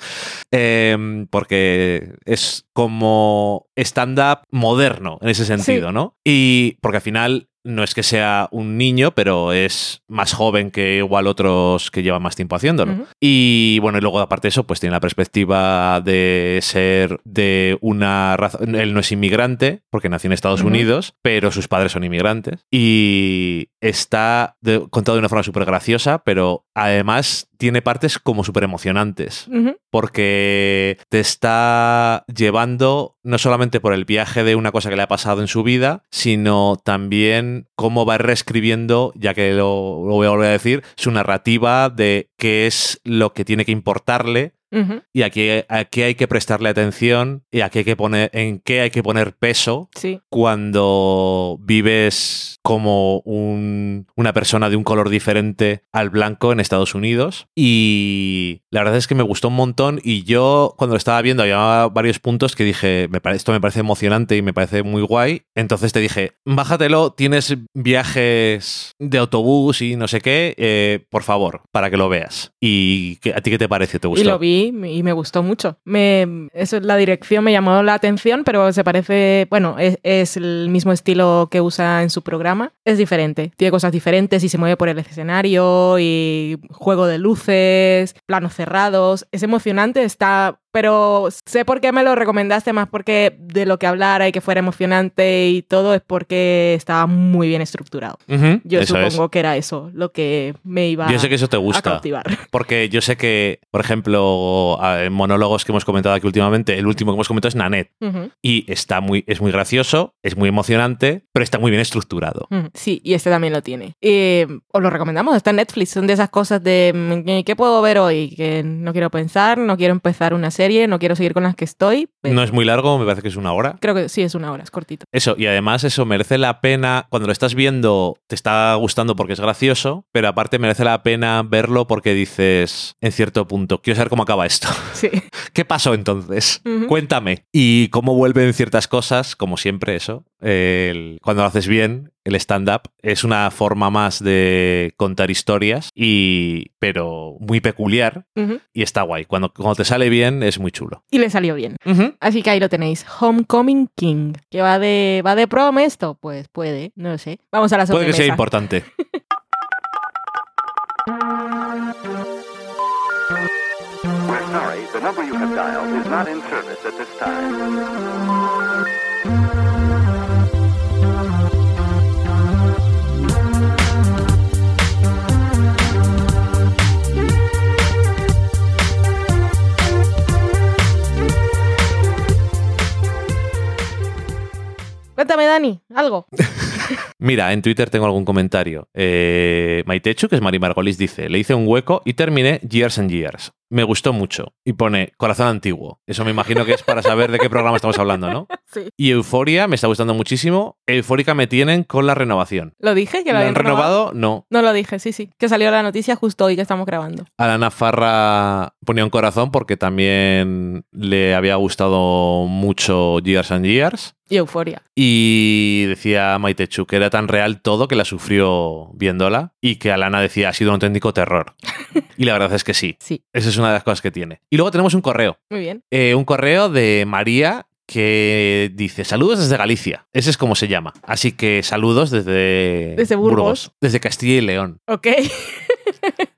em, porque es como stand-up moderno en ese sentido, ¿no? Y porque al final no es que sea un niño, pero es más joven que igual otros que llevan más tiempo haciéndolo. Ujú. Y bueno, y luego aparte de eso, pues tiene la perspectiva de ser de una raza. Él no es inmigrante, porque nació en Estados. Unidos, pero sus padres son inmigrantes. Y está de- contado de una forma súper graciosa, pero además tiene partes como súper emocionantes porque te está llevando no solamente por el viaje de una cosa que le ha pasado en su vida, sino también cómo va reescribiendo, ya que lo, lo voy a volver a decir, su narrativa de qué es lo que tiene que importarle y a qué, a qué hay que prestarle atención y a qué hay que poner, en qué hay que poner peso Sí. cuando vives como un- una persona de un color diferente al blanco en Estados Unidos. Y la verdad es que me gustó un montón y yo cuando lo estaba viendo había varios puntos que dije, me pare- esto me parece emocionante y me parece muy guay. Entonces te dije, bájatelo, tienes viajes de autobús y no sé qué, eh, por favor, para que lo veas. ¿Y a ti qué te parece? ¿Te gustó? Y lo vi y me gustó mucho. Me, eso, la dirección me llamó la atención, pero se parece, bueno, es, es el mismo estilo que usa en su programa. Es diferente, tiene cosas diferentes y se mueve por el escenario y juego de luces, planos cerrados. Es emocionante, está... Pero sé por qué me lo recomendaste más porque de lo que hablara y que fuera emocionante y todo es porque estaba muy bien estructurado. Ujú, Yo eso es. supongo que era eso lo que me iba Yo sé que eso te a gusta. cautivar. [LAUGHS] Porque yo sé que, por ejemplo, a- en monólogos que hemos comentado aquí últimamente, el último que hemos comentado es Nanette. Ujú. Y está muy, es muy gracioso, es muy emocionante, pero está muy bien estructurado. Mm, Sí, y este también lo tiene. Eh, os lo recomendamos, está en Netflix. Son de esas cosas de mm, ¿qué puedo ver hoy? Que no quiero pensar, no quiero empezar una serie, no quiero seguir con las que estoy. pero No es muy largo, me parece que es una hora. Creo que sí, es una hora, es cortito. Eso, y además eso merece la pena, cuando lo estás viendo, te está gustando porque es gracioso, pero aparte merece la pena verlo porque dices, en cierto punto, quiero saber cómo acaba esto. [LAUGHS] Sí. [LAUGHS] ¿Qué pasó entonces? Cuéntame. Y cómo vuelven ciertas cosas, como siempre, eso. el- cuando lo haces bien, el stand-up es una forma más de contar historias, y, pero muy peculiar y está guay. Cuando, cuando te sale bien, es muy chulo. Y le salió bien. Así que ahí lo tenéis. Homecoming King. ¿Que va de, va de prom esto? Pues puede, no lo sé. Vamos a la Puede que sobremesa. sea importante. We're sorry, the number you have dialed is not in service at this time. Cuéntame, Dani, algo. [LAUGHS] Mira, en Twitter tengo algún comentario. Eh, Maitechu, que es Mari Margolis, dice: Le hice un hueco y terminé Years and Years. Me gustó mucho. Y pone corazón antiguo. Eso me imagino que es para saber de qué programa estamos hablando, ¿no? [LAUGHS] Sí. Y Euforia me está gustando muchísimo. Eufórica me tienen con la renovación. ¿Lo dije? ¿Que ¿La lo han renovado? No. No lo dije, sí, sí. Que salió la noticia justo hoy que estamos grabando. Alana Farra ponía un corazón porque también le había gustado mucho Years and Years. Y euforia. Y decía Maitechu que era tan real todo que la sufrió viéndola y que Alana decía ha sido un auténtico terror. [LAUGHS] Y la verdad es que sí. Sí, Esa es una de las cosas que tiene. Y luego tenemos un correo. muy bien. Eh, un correo de María que dice saludos desde Galicia. Ese es como se llama. Así que saludos desde, Desde Burgos. desde Castilla y León. Ok. [LAUGHS]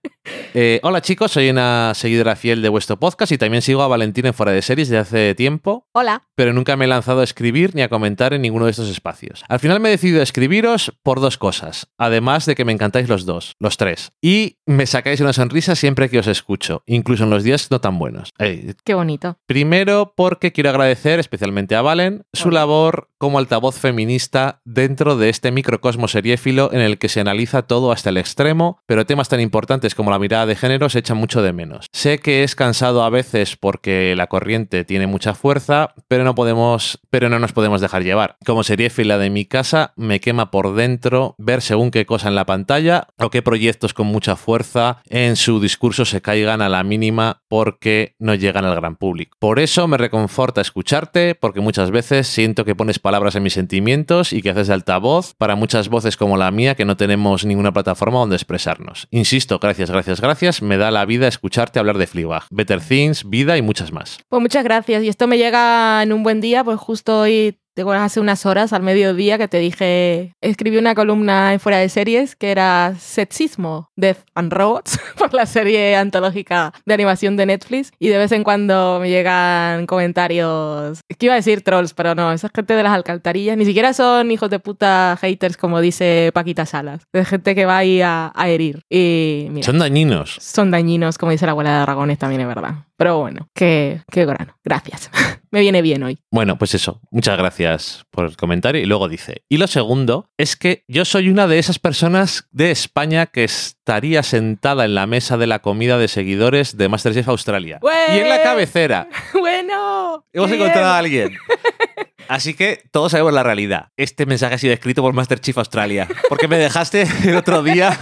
Eh, hola chicos, soy una seguidora fiel de vuestro podcast y también sigo a Valentín en Fuera de Series desde hace tiempo, Hola. pero nunca me he lanzado a escribir ni a comentar en ninguno de estos espacios. Al final me he decidido a escribiros por dos cosas, además de que me encantáis los dos, los tres, y me sacáis una sonrisa siempre que os escucho, incluso en los días no tan buenos. Qué bonito. Primero, porque quiero agradecer especialmente a Valen su labor como altavoz feminista dentro de este microcosmo seriéfilo en el que se analiza todo hasta el extremo, pero temas tan importantes como la mirada de género se echan mucho de menos. Sé que es cansado a veces porque la corriente tiene mucha fuerza, pero no podemos, pero no nos podemos dejar llevar. Como seriéfila de mi casa, me quema por dentro ver según qué cosa en la pantalla o qué proyectos con mucha fuerza en su discurso se caigan a la mínima porque no llegan al gran público. Por eso me reconforta escucharte, porque muchas veces siento que pones palabras en mis sentimientos y que haces de altavoz para muchas voces como la mía que no tenemos ninguna plataforma donde expresarnos. Insisto, gracias, gracias, gracias. Me da la vida escucharte hablar de Fleabag, Better Things, vida y muchas más. Pues muchas gracias. Y esto me llega en un buen día, pues justo hoy te acuerdas hace unas horas, al mediodía, que te dije, escribí una columna en Fuera de Series que era Sexismo, Death and Robots, [LAUGHS] por la serie antológica de animación de Netflix. Y de vez en cuando me llegan comentarios, es que iba a decir trolls, pero no, esa gente de las alcantarillas, ni siquiera son hijos de puta haters como dice Paquita Salas, de gente que va ahí a, a herir. Y mira, Son dañinos. son dañinos, como dice la abuela de dragones, también es verdad. Pero bueno, qué, qué grano. Gracias. [LAUGHS] me viene bien hoy. Bueno, pues eso. Muchas gracias por el comentario. Y luego dice, y lo segundo es que yo soy una de esas personas de España que estaría sentada en la mesa de la comida de seguidores de Masterchef Australia. Y en la cabecera [LAUGHS] bueno. hemos encontrado a alguien. [LAUGHS] Así que todos sabemos la realidad. Este mensaje ha sido escrito por Masterchef Australia. Porque me dejaste el otro día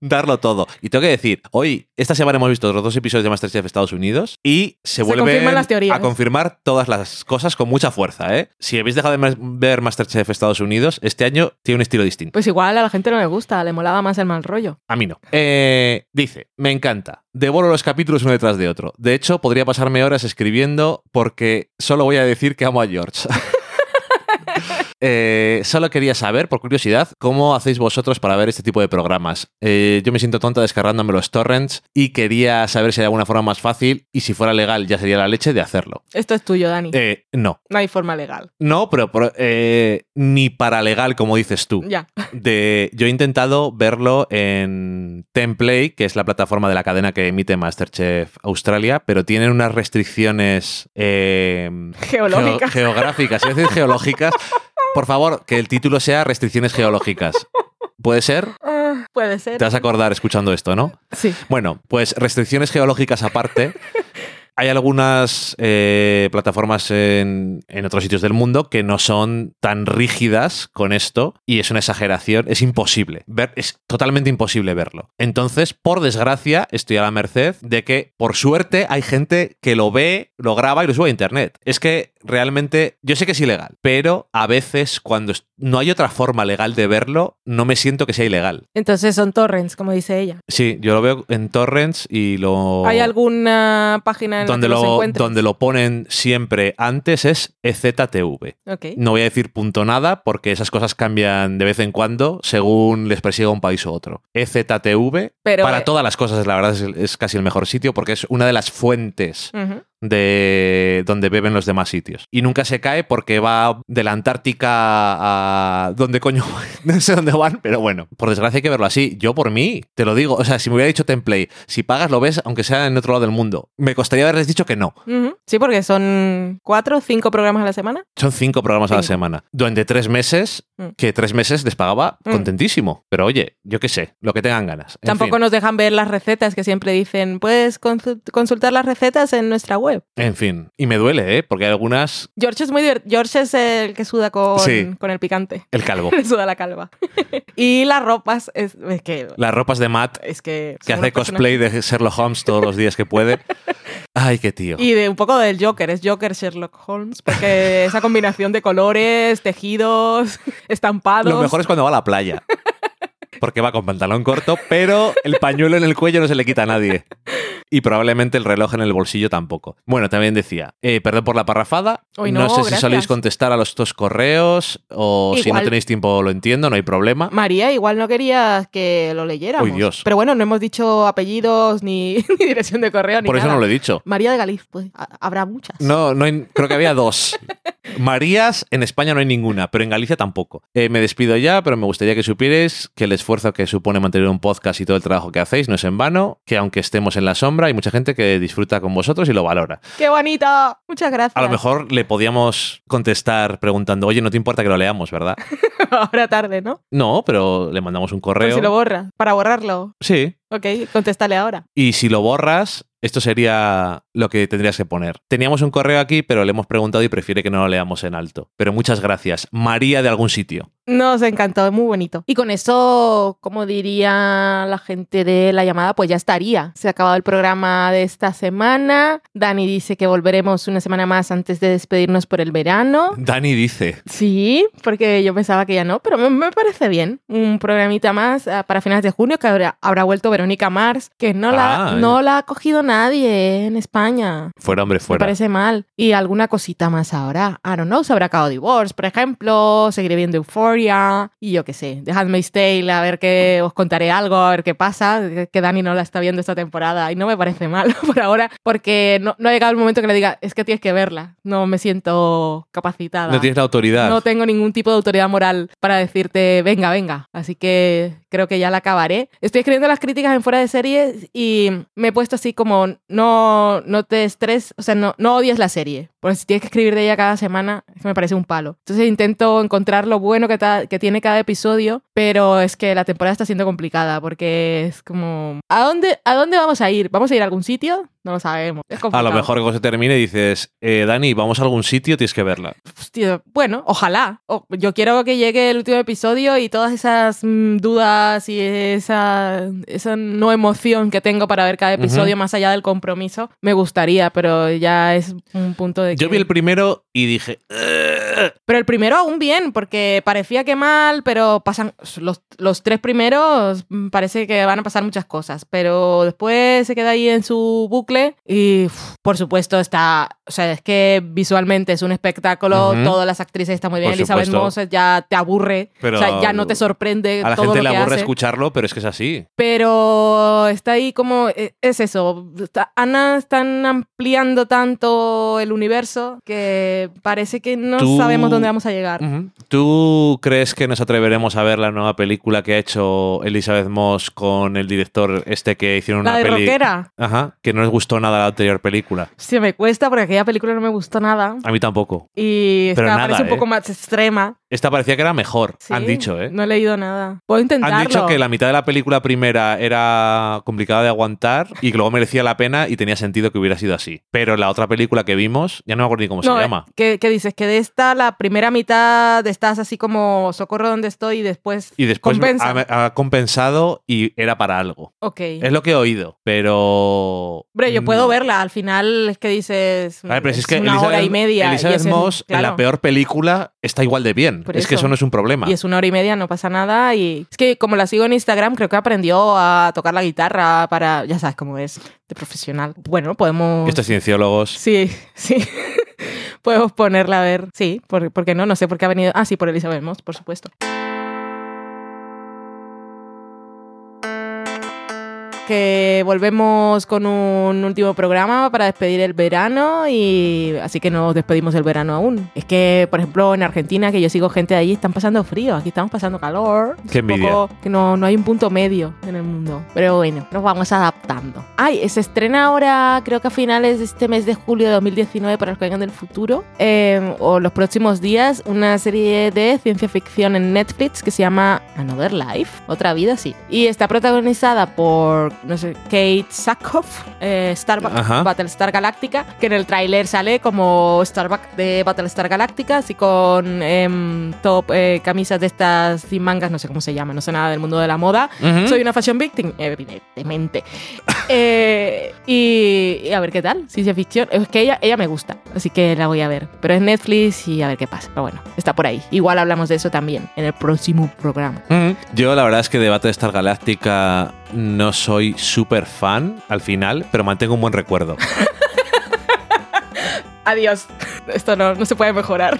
darlo todo. Y tengo que decir, hoy, esta semana hemos visto los dos episodios de Masterchef Estados Unidos y se, teorías. a confirmar todas las cosas con mucha fuerza. ¿eh? Si habéis dejado de ver Masterchef Estados Unidos, este año tiene un estilo distinto. Pues igual a la gente no le gusta, le molaba más el mal rollo. A mí no. Eh, dice, me encanta. Devoro los capítulos uno detrás de otro. De hecho, podría pasarme horas escribiendo porque solo voy a decir que amo a George. [LAUGHS] Eh, solo quería saber, por curiosidad, cómo hacéis vosotros para ver este tipo de programas. Eh, yo me siento tonta descargándome los torrents y quería saber si hay alguna forma más fácil y si fuera legal ya sería la leche de hacerlo. Esto es tuyo, Dani. Eh, no, No hay forma legal. no, pero eh, ni para legal como dices tú Ya. [LAUGHS] de yo he intentado verlo en Templay, que es la plataforma de la cadena que emite Masterchef Australia, pero tienen unas restricciones Geológicas. geo- geográficas, es decir, geológicas. [LAUGHS] Por favor, que el título sea restricciones geológicas. ¿Puede ser? Ah, puede ser. Te vas a acordar escuchando esto, ¿no? Sí. Bueno, pues restricciones geológicas aparte. Hay algunas eh, plataformas en, en otros sitios del mundo que no son tan rígidas con esto y es una exageración, es imposible, ver, es totalmente imposible verlo. Entonces, por desgracia, estoy a la merced de que, por suerte, hay gente que lo ve, lo graba y lo sube a internet. Es que realmente, yo sé que es ilegal, pero a veces cuando no hay otra forma legal de verlo, no me siento que sea ilegal. Entonces son torrents, como dice ella. Sí, yo lo veo en torrents y lo... ¿Hay alguna página en donde la que lo, donde lo ponen siempre antes es EZTV. No voy a decir punto nada porque esas cosas cambian de vez en cuando según les persiga un país u otro. EZTV, Pero, para eh, todas las cosas, la verdad es, es casi el mejor sitio porque es una de las fuentes. De donde beben los demás sitios. Y nunca se cae porque va de la Antártica a donde coño, [LAUGHS] no sé dónde van, pero bueno, por desgracia hay que verlo así. Yo por mí, te lo digo, o sea, si me hubiera dicho Templay, si pagas lo ves aunque sea en otro lado del mundo. Me costaría haberles dicho que no. Sí, porque son cuatro o cinco programas a la semana. Son cinco programas a la semana. Durante tres meses, Mm. que tres meses les pagaba Mm. contentísimo. Pero oye, yo qué sé, lo que tengan ganas. En Tampoco fin. nos dejan ver las recetas que siempre dicen, puedes consu- consultar las recetas en nuestra web. En fin. Y me duele, ¿eh? Porque hay algunas... George es muy divert- George es el que suda con, Sí. con el picante. El calvo. [LAUGHS] Le suda la calva. [LAUGHS] y las ropas, es, es que... Las ropas de Matt Es que... que hace cosplay de Sherlock Holmes todos los días que puede. [LAUGHS] Ay, qué tío. Y de un poco del Joker, es Joker Sherlock Holmes, porque esa combinación de colores, tejidos, estampados. Lo mejor es cuando va a la playa. Porque va con pantalón corto, pero el pañuelo en el cuello no se le quita a nadie. Y probablemente el reloj en el bolsillo tampoco. Bueno, también decía, eh, perdón por la parrafada. No, no, sé si gracias. soléis contestar a los dos correos o si no Igual. tenéis tiempo lo entiendo, no hay problema. María, igual no querías que lo leyéramos. Uy, Dios. Pero bueno, no hemos dicho apellidos ni, [LAUGHS] ni dirección de correo ni Por eso nada. no lo he dicho. María de Galiz, pues ha- habrá muchas. No, no hay- creo que había dos. [LAUGHS] Marías en España no hay ninguna, pero en Galicia tampoco. Eh, me despido ya, pero me gustaría que supierais que el esfuerzo que supone mantener un podcast y todo el trabajo que hacéis no es en vano, que aunque estemos en la sombra, hay mucha gente que disfruta con vosotros y lo valora. ¡Qué bonito! Muchas gracias. A lo mejor le podíamos contestar preguntando, oye, no te importa que lo leamos, ¿verdad? [LAUGHS] Ahora tarde, ¿no? No, pero le mandamos un Por correo. si lo borra. Para borrarlo. Sí. Ok, contéstale ahora. Y si lo borras, esto sería lo que tendrías que poner. Teníamos un correo aquí, pero le hemos preguntado y prefiere que no lo leamos en alto. Pero muchas gracias. María de algún sitio. Nos encantó, es muy bonito. Y con eso, como diría la gente de la llamada, pues ya estaría. Se ha acabado el programa de esta semana. Dani dice que volveremos una semana más antes de despedirnos por el verano. Dani dice, Sí, porque yo pensaba que ya no, pero me, me parece bien. Un programita más ah, para finales de junio que habrá, habrá vuelto Verónica Mars, que no, la, no la ha cogido nadie en España. fuera hombre, Me fuera. parece mal. Y alguna cosita más ahora. I don't know, se habrá acabado Divorce, por ejemplo. Seguiré viendo Euphoria. Y yo qué sé, dejadme Tale, a ver qué os contaré algo, a ver qué pasa. Que- Que Dani no la está viendo esta temporada. Y no me parece mal [LAUGHS] por ahora, porque no, no ha llegado el momento que le diga, es que tienes que verla. No me siento capacitada. No tienes la autoridad. No tengo ningún tipo de autoridad moral para decirte, venga, venga. Así que creo que ya la acabaré. Estoy escribiendo las críticas en fuera de series y me he puesto así como, no, no te estres, o sea, no, no odies la serie. Porque si tienes que escribir de ella cada semana, es que me parece un palo. Entonces intento encontrar lo bueno que, tiene cada episodio, pero es que la temporada está siendo complicada porque es como, ¿a dónde, ¿a dónde vamos a ir? ¿Vamos a ir a algún sitio? No lo sabemos. Es A lo mejor cuando se termine dices, eh, Dani, vamos a algún sitio, tienes que verla. Hostia, bueno, ojalá. O- yo quiero que llegue el último episodio y todas esas mm, dudas y esa, esa no emoción que tengo para ver cada episodio más allá del compromiso, me gustaría, pero ya es un punto de Yo vi el primero y dije. Pero el primero aún bien, porque parecía que mal, pero pasan los, los tres primeros, mm, parece que van a pasar muchas cosas, pero después se queda ahí en su bucle y, uf, por supuesto, está, o sea, es que visualmente es un espectáculo, Ujú. todas las actrices están muy bien, Por Elizabeth. Moss ya te aburre, Pero o sea, ya no te sorprende a la todo gente lo le que aburre hace. escucharlo, pero es que es así. Pero está ahí como, eh, es eso, Ana están ampliando tanto el universo que parece que no Tú- sabemos dónde vamos a llegar. ¿Tú crees que nos atreveremos a ver la nueva película que ha hecho Elizabeth Moss con el director este que hicieron La una de peli? rockera. Ajá, que no les gustó nada la anterior película. Sí, me cuesta porque aquella película no me gustó nada. A mí tampoco. Y esta Pero nada, parece un ¿eh? poco más extrema. Esta parecía que era mejor, Sí, han dicho, ¿eh? No he leído nada. Puedo intentarlo. Han dicho que la mitad de la película primera era complicada de aguantar y que luego merecía la pena y tenía sentido que hubiera sido así. Pero la otra película que vimos, ya no me acuerdo ni cómo No, se llama. ¿qué, qué dices? Que de esta, la primera mitad estás así como socorro donde estoy y después. Y después compensa. ha, ha compensado y era para algo. Ok. Es lo que he oído, pero... Hombre, yo puedo no. verla. Al final es que dices. Pero si es que una Elizabeth, hora y media. y Elizabeth ese- Moss en la claro. peor película está igual de bien. Por es que eso. eso no es un problema. Y es una hora y media, no pasa nada. Y es que como la sigo en Instagram, creo que aprendió a tocar la guitarra para. Ya sabes cómo es, de profesional. Bueno, podemos. Estos cienciólogos... Sí, [LAUGHS] sí. Podemos ponerla a ver. Sí, ¿por, por qué no? No sé por qué ha venido. Ah, sí, por Elizabeth Moss, por supuesto. Que volvemos con un último programa para despedir el verano y así que nos despedimos del verano aún. Es que, por ejemplo, en Argentina, que yo sigo gente de allí, están pasando frío, aquí estamos pasando calor. Qué Es un envidia. poco que no, no hay un punto medio en el mundo. Pero bueno, nos vamos adaptando. Ay, se estrena ahora, creo que a finales de este mes de julio de 2019 para los que vengan del futuro, eh, o los próximos días, una serie de ciencia ficción en Netflix que se llama Another Life, otra vida, sí. Y está protagonizada por, no sé, Kate Sackhoff, eh, Starbuck, Ajá. Battlestar Galactica, que en el tráiler sale como Starbuck de Battlestar Galactica, así con em, top eh, camisas de estas sin mangas, no sé cómo se llama, no sé nada del mundo de la moda. Soy una fashion victim, evidentemente. [LAUGHS] Eh, y, y a ver qué tal, ciencia ficción. Es que ella, ella me gusta, así que la voy a ver. Pero es Netflix y a ver qué pasa. Pero bueno, está por ahí. Igual hablamos de eso también en el próximo programa. Yo la verdad es que de Battlestar Galáctica no soy súper fan al final, pero mantengo un buen recuerdo. [LAUGHS] Adiós. Esto no, no se puede mejorar.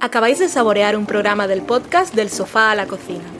Acabáis de saborear un programa del podcast Del sofá a la cocina.